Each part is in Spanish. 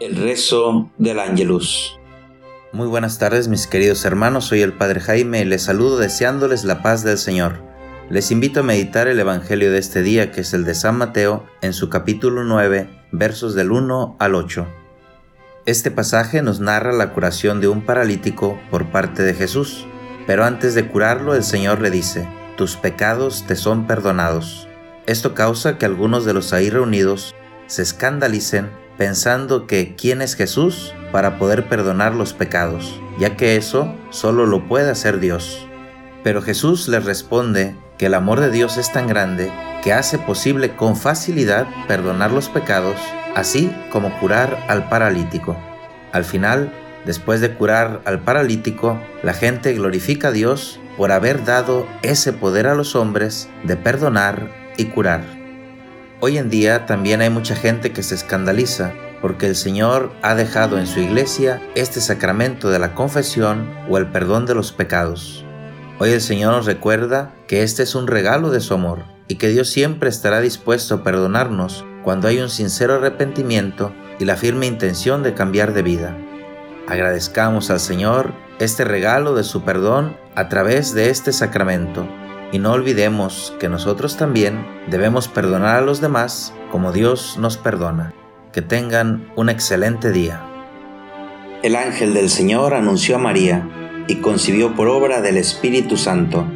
El rezo del Ángelus. Muy buenas tardes mis queridos hermanos, soy el Padre Jaime y les saludo deseándoles la paz del Señor. Les invito a meditar el Evangelio de este día que es el de San Mateo en su capítulo 9 versos del 1 al 8. Este pasaje nos narra la curación de un paralítico por parte de Jesús, pero antes de curarlo el Señor le dice, tus pecados te son perdonados. Esto causa que algunos de los ahí reunidos se escandalicen pensando que quién es Jesús para poder perdonar los pecados, ya que eso solo lo puede hacer Dios. Pero Jesús les responde que el amor de Dios es tan grande que hace posible con facilidad perdonar los pecados, así como curar al paralítico. Al final, después de curar al paralítico, la gente glorifica a Dios por haber dado ese poder a los hombres de perdonar y curar. Hoy en día también hay mucha gente que se escandaliza porque el Señor ha dejado en su iglesia este sacramento de la confesión o el perdón de los pecados. Hoy el Señor nos recuerda que este es un regalo de su amor y que Dios siempre estará dispuesto a perdonarnos cuando hay un sincero arrepentimiento y la firme intención de cambiar de vida. Agradezcamos al Señor este regalo de su perdón a través de este sacramento y no olvidemos que nosotros también debemos perdonar a los demás como Dios nos perdona. Que tengan un excelente día. El ángel del Señor anunció a María y concibió por obra del Espíritu Santo.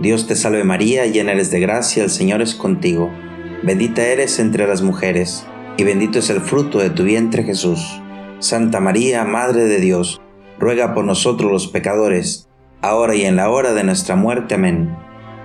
Dios te salve María, llena eres de gracia, el Señor es contigo. Bendita eres entre las mujeres, y bendito es el fruto de tu vientre Jesús. Santa María, Madre de Dios, ruega por nosotros los pecadores, ahora y en la hora de nuestra muerte. Amén.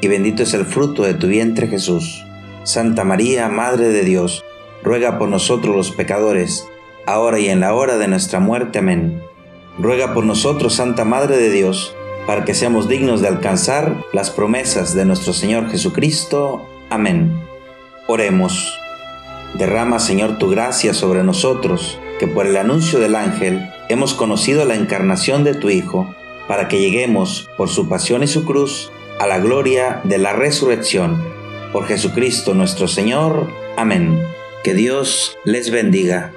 y bendito es el fruto de tu vientre Jesús. Santa María, Madre de Dios, ruega por nosotros los pecadores, ahora y en la hora de nuestra muerte. Amén. Ruega por nosotros, Santa Madre de Dios, para que seamos dignos de alcanzar las promesas de nuestro Señor Jesucristo. Amén. Oremos. Derrama, Señor, tu gracia sobre nosotros, que por el anuncio del ángel hemos conocido la encarnación de tu Hijo para que lleguemos por su pasión y su cruz a la gloria de la resurrección. Por Jesucristo nuestro Señor. Amén. Que Dios les bendiga.